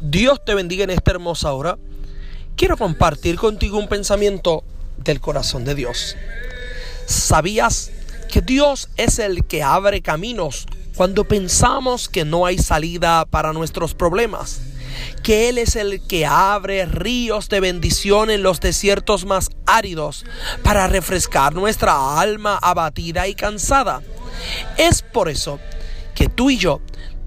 Dios te bendiga en esta hermosa hora. Quiero compartir contigo un pensamiento del corazón de Dios. ¿Sabías que Dios es el que abre caminos cuando pensamos que no hay salida para nuestros problemas? que Él es el que abre ríos de bendición en los desiertos más áridos para refrescar nuestra alma abatida y cansada. Es por eso que tú y yo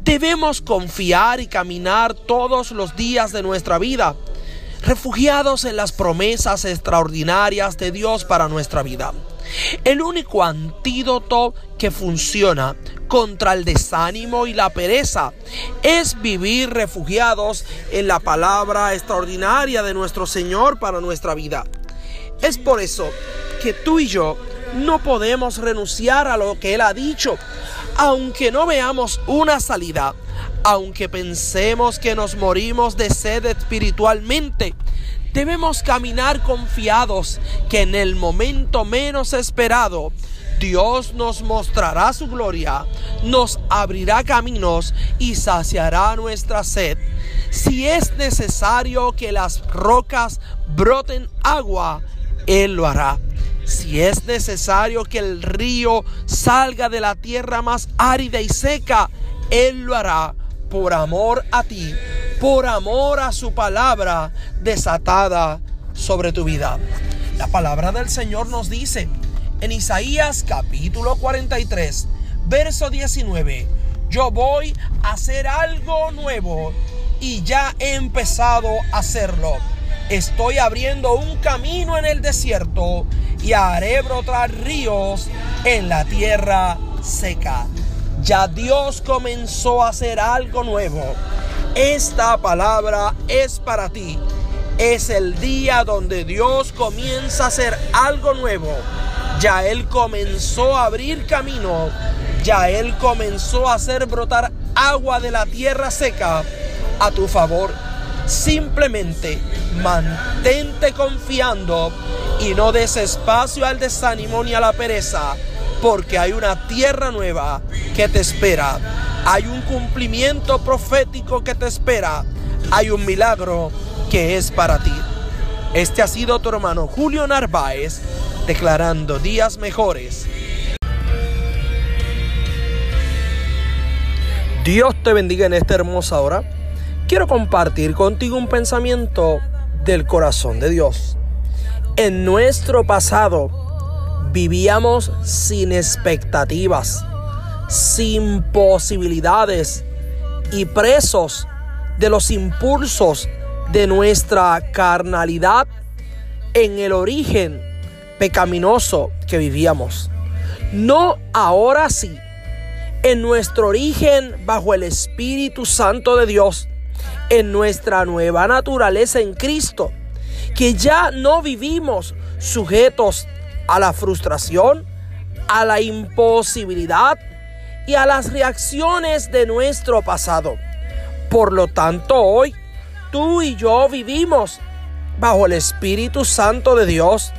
Debemos confiar y caminar todos los días de nuestra vida, refugiados en las promesas extraordinarias de Dios para nuestra vida. El único antídoto que funciona contra el desánimo y la pereza es vivir refugiados en la palabra extraordinaria de nuestro Señor para nuestra vida. Es por eso que tú y yo no podemos renunciar a lo que Él ha dicho, aunque no veamos una salida, aunque pensemos que nos morimos de sed espiritualmente, debemos caminar confiados que en el momento menos esperado, Dios nos mostrará su gloria, nos abrirá caminos y saciará nuestra sed. Si es necesario que las rocas broten agua, Él lo hará. Si es necesario que el río salga de la tierra más árida y seca, Él lo hará por amor a ti, por amor a su palabra desatada sobre tu vida. La palabra del Señor nos dice en Isaías capítulo 43, verso 19, yo voy a hacer algo nuevo y ya he empezado a hacerlo. Estoy abriendo un camino en el desierto y haré brotar ríos en la tierra seca. Ya Dios comenzó a hacer algo nuevo. Esta palabra es para ti. Es el día donde Dios comienza a hacer algo nuevo. Ya Él comenzó a abrir camino. Ya Él comenzó a hacer brotar agua de la tierra seca a tu favor. Simplemente mantente confiando y no des espacio al desánimo ni a la pereza, porque hay una tierra nueva que te espera. Hay un cumplimiento profético que te espera. Hay un milagro que es para ti. Este ha sido tu hermano Julio Narváez declarando días mejores. Dios te bendiga en esta hermosa hora. Quiero compartir contigo un pensamiento del corazón de Dios. En nuestro pasado vivíamos sin expectativas, sin posibilidades y presos de los impulsos de nuestra carnalidad en el origen pecaminoso que vivíamos. No ahora sí, en nuestro origen bajo el Espíritu Santo de Dios, en nuestra nueva naturaleza en Cristo que ya no vivimos sujetos a la frustración, a la imposibilidad y a las reacciones de nuestro pasado. Por lo tanto, hoy tú y yo vivimos bajo el Espíritu Santo de Dios,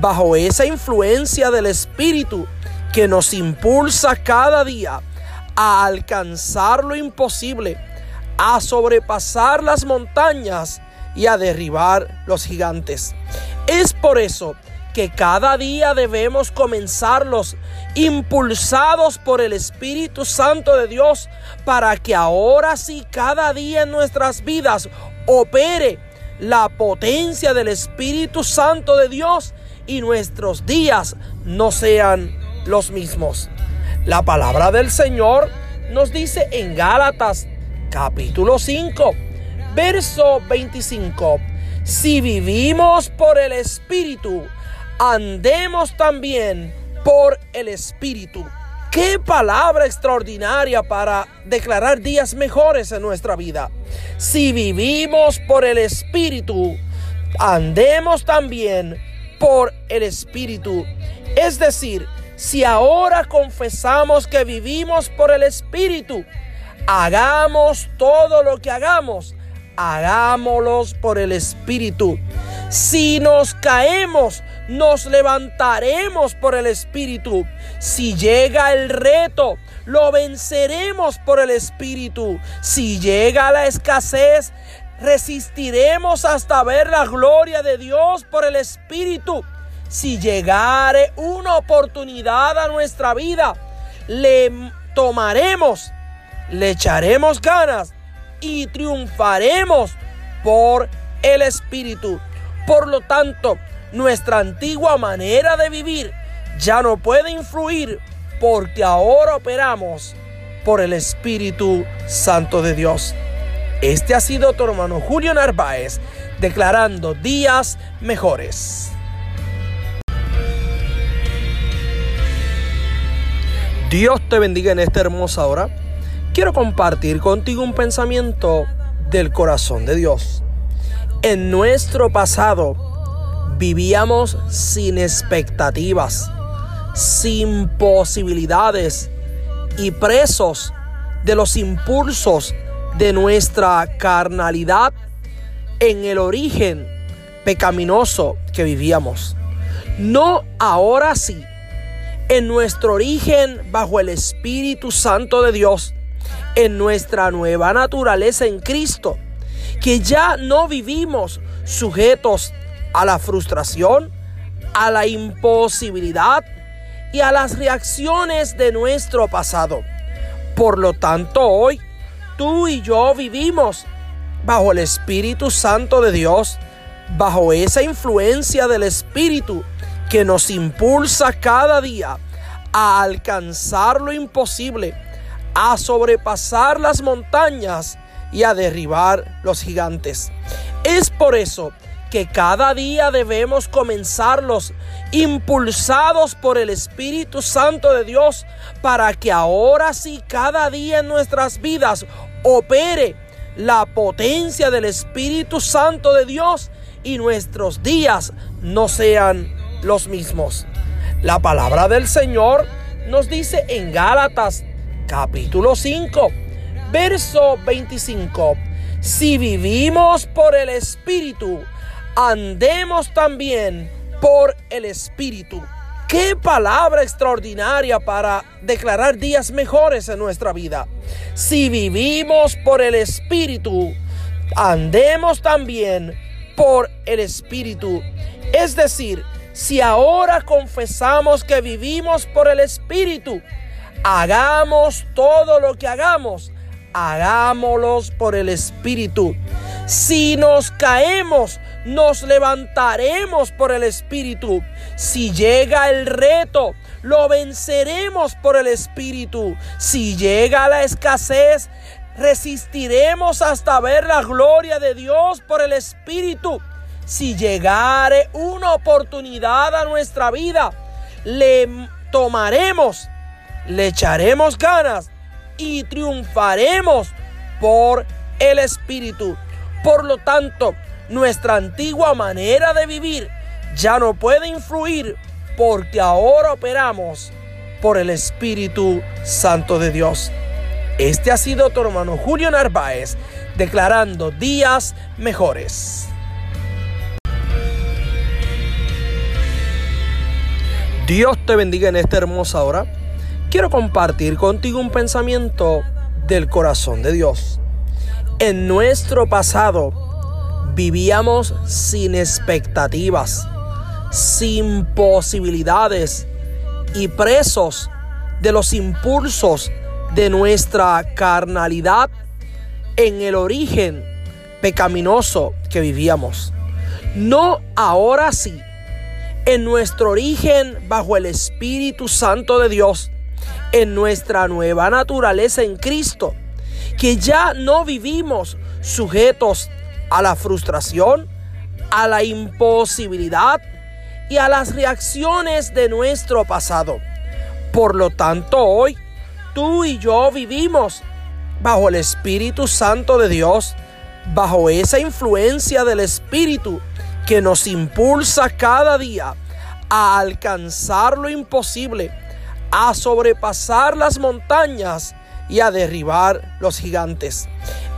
bajo esa influencia del Espíritu que nos impulsa cada día a alcanzar lo imposible, a sobrepasar las montañas y a derribar los gigantes. Es por eso que cada día debemos comenzarlos impulsados por el Espíritu Santo de Dios para que ahora sí cada día en nuestras vidas opere la potencia del Espíritu Santo de Dios y nuestros días no sean los mismos. La palabra del Señor nos dice en Gálatas capítulo 5 verso 25. Si vivimos por el Espíritu, andemos también por el Espíritu. Qué palabra extraordinaria para declarar días mejores en nuestra vida. Si vivimos por el Espíritu, andemos también por el Espíritu. Es decir, si ahora confesamos que vivimos por el Espíritu, hagamos todo lo que hagamos hagámoslos por el Espíritu. Si nos caemos, nos levantaremos por el Espíritu. Si llega el reto, lo venceremos por el Espíritu. Si llega la escasez, resistiremos hasta ver la gloria de Dios por el Espíritu. Si llegare una oportunidad a nuestra vida, le tomaremos, le echaremos ganas y triunfaremos por el Espíritu. Por lo tanto, nuestra antigua manera de vivir ya no puede influir porque ahora operamos por el Espíritu Santo de Dios. Este ha sido tu hermano Julio Narváez declarando días mejores. Dios te bendiga en esta hermosa hora. Quiero compartir contigo un pensamiento del corazón de Dios. En nuestro pasado vivíamos sin expectativas, sin posibilidades y presos de los impulsos de nuestra carnalidad en el origen pecaminoso que vivíamos. No ahora sí, en nuestro origen bajo el Espíritu Santo de Dios, en nuestra nueva naturaleza en Cristo, que ya no vivimos sujetos a la frustración, a la imposibilidad y a las reacciones de nuestro pasado. Por lo tanto, hoy tú y yo vivimos bajo el Espíritu Santo de Dios, bajo esa influencia del Espíritu que nos impulsa cada día a alcanzar lo imposible, a sobrepasar las montañas y a derribar los gigantes. Es por eso que cada día debemos comenzarlos impulsados por el Espíritu Santo de Dios para que ahora sí cada día en nuestras vidas opere la potencia del Espíritu Santo de Dios y nuestros días no sean los mismos. La palabra del Señor nos dice en Gálatas capítulo 5, verso 25, si vivimos por el Espíritu, andemos también por el Espíritu. Qué palabra extraordinaria para declarar días mejores en nuestra vida. Si vivimos por el Espíritu, andemos también por el Espíritu. Es decir, si ahora confesamos que vivimos por el Espíritu, hagamos todo lo que hagamos, hagámoslos por el Espíritu. Si nos caemos, nos levantaremos por el Espíritu. Si llega el reto, lo venceremos por el Espíritu. Si llega la escasez, resistiremos hasta ver la gloria de Dios por el Espíritu. Si llegare una oportunidad a nuestra vida, le tomaremos, le echaremos ganas y triunfaremos por el Espíritu. Por lo tanto, nuestra antigua manera de vivir ya no puede influir porque ahora operamos por el Espíritu Santo de Dios. Este ha sido tu hermano Julio Narváez declarando días mejores. Dios te bendiga en esta hermosa hora. Quiero compartir contigo un pensamiento del corazón de Dios. En nuestro pasado vivíamos sin expectativas, sin posibilidades y presos de los impulsos de nuestra carnalidad en el origen pecaminoso que vivíamos. No ahora sí, en nuestro origen bajo el Espíritu Santo de Dios, en nuestra nueva naturaleza en Cristo, que ya no vivimos sujetos a la frustración, a la imposibilidad y a las reacciones de nuestro pasado. Por lo tanto, hoy tú y yo vivimos bajo el Espíritu Santo de Dios, bajo esa influencia del Espíritu que nos impulsa cada día a alcanzar lo imposible, a sobrepasar las montañas y a derribar los gigantes.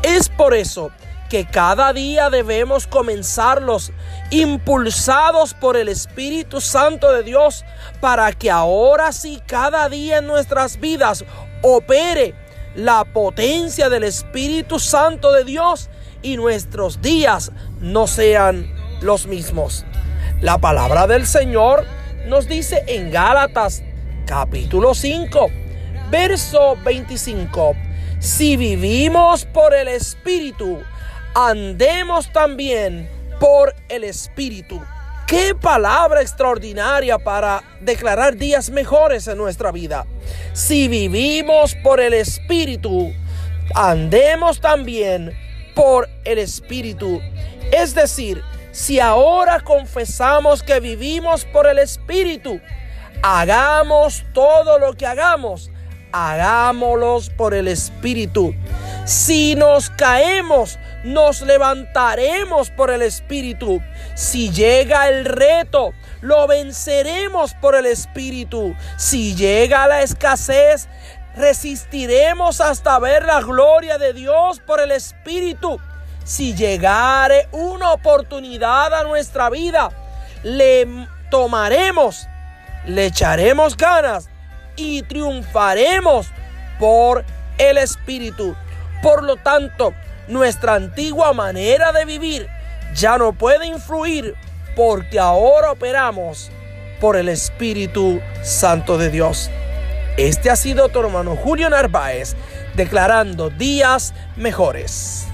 Es por eso que cada día debemos comenzarlos impulsados por el Espíritu Santo de Dios para que ahora sí cada día en nuestras vidas opere la potencia del Espíritu Santo de Dios y nuestros días no sean los mismos. La palabra del Señor nos dice en Gálatas capítulo 5, verso 25, si vivimos por el Espíritu, andemos también por el Espíritu. Qué palabra extraordinaria para declarar días mejores en nuestra vida. Si vivimos por el Espíritu, andemos también por el Espíritu. Es decir, si ahora confesamos que vivimos por el Espíritu, hagamos todo lo que hagamos, hagámoslos por el Espíritu. Si nos caemos, nos levantaremos por el Espíritu. Si llega el reto, lo venceremos por el Espíritu. Si llega la escasez, resistiremos hasta ver la gloria de Dios por el Espíritu. Si llegare una oportunidad a nuestra vida, le tomaremos, le echaremos ganas y triunfaremos por el Espíritu. Por lo tanto, nuestra antigua manera de vivir ya no puede influir porque ahora operamos por el Espíritu Santo de Dios. Este ha sido tu hermano Julio Narváez declarando días mejores.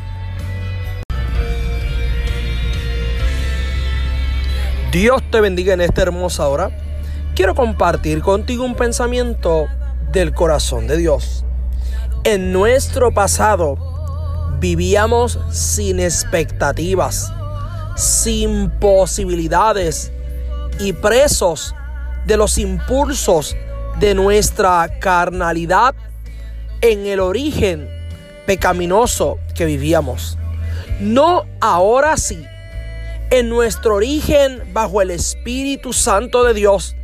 Dios te bendiga en esta hermosa hora. Quiero compartir contigo un pensamiento del corazón de Dios. En nuestro pasado vivíamos sin expectativas, sin posibilidades y presos de los impulsos de nuestra carnalidad en el origen pecaminoso que vivíamos. No ahora sí, en nuestro origen bajo el Espíritu Santo de Dios,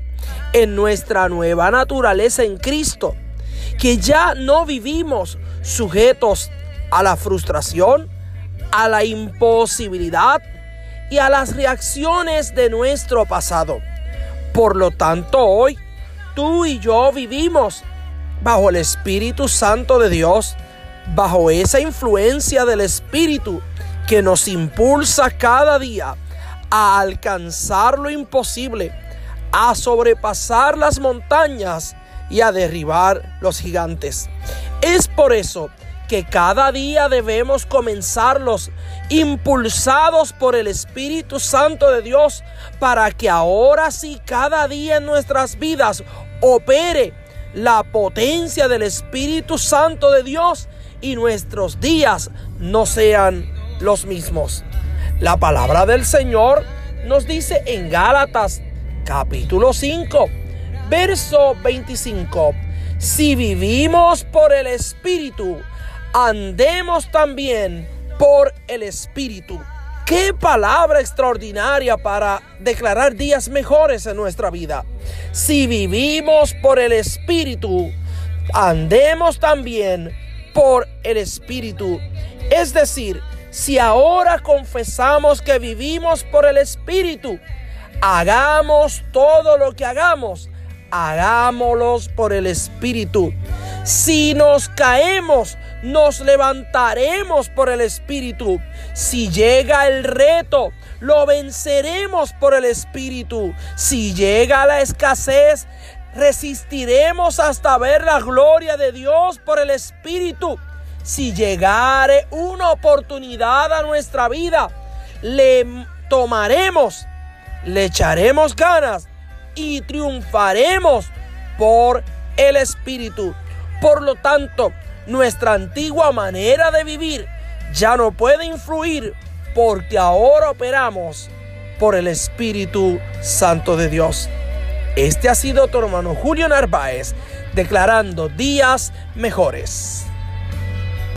en nuestra nueva naturaleza en Cristo que ya no vivimos sujetos a la frustración, a la imposibilidad y a las reacciones de nuestro pasado. Por lo tanto, hoy tú y yo vivimos bajo el Espíritu Santo de Dios, bajo esa influencia del Espíritu que nos impulsa cada día a alcanzar lo imposible, a sobrepasar las montañas y a derribar los gigantes. Es por eso que cada día debemos comenzarlos impulsados por el Espíritu Santo de Dios para que ahora sí cada día en nuestras vidas opere la potencia del Espíritu Santo de Dios y nuestros días no sean los mismos. La palabra del Señor nos dice en Gálatas capítulo 5 verso 25. Si vivimos por el Espíritu, andemos también por el Espíritu. Qué palabra extraordinaria para declarar días mejores en nuestra vida. Si vivimos por el Espíritu, andemos también por el Espíritu. Es decir, si ahora confesamos que vivimos por el Espíritu, hagamos todo lo que hagamos hagámoslos por el Espíritu. Si nos caemos, nos levantaremos por el Espíritu. Si llega el reto, lo venceremos por el Espíritu. Si llega la escasez, resistiremos hasta ver la gloria de Dios por el Espíritu. Si llegare una oportunidad a nuestra vida, le tomaremos, le echaremos ganas y triunfaremos por el Espíritu. Por lo tanto, nuestra antigua manera de vivir ya no puede influir porque ahora operamos por el Espíritu Santo de Dios. Este ha sido tu hermano Julio Narváez declarando días mejores.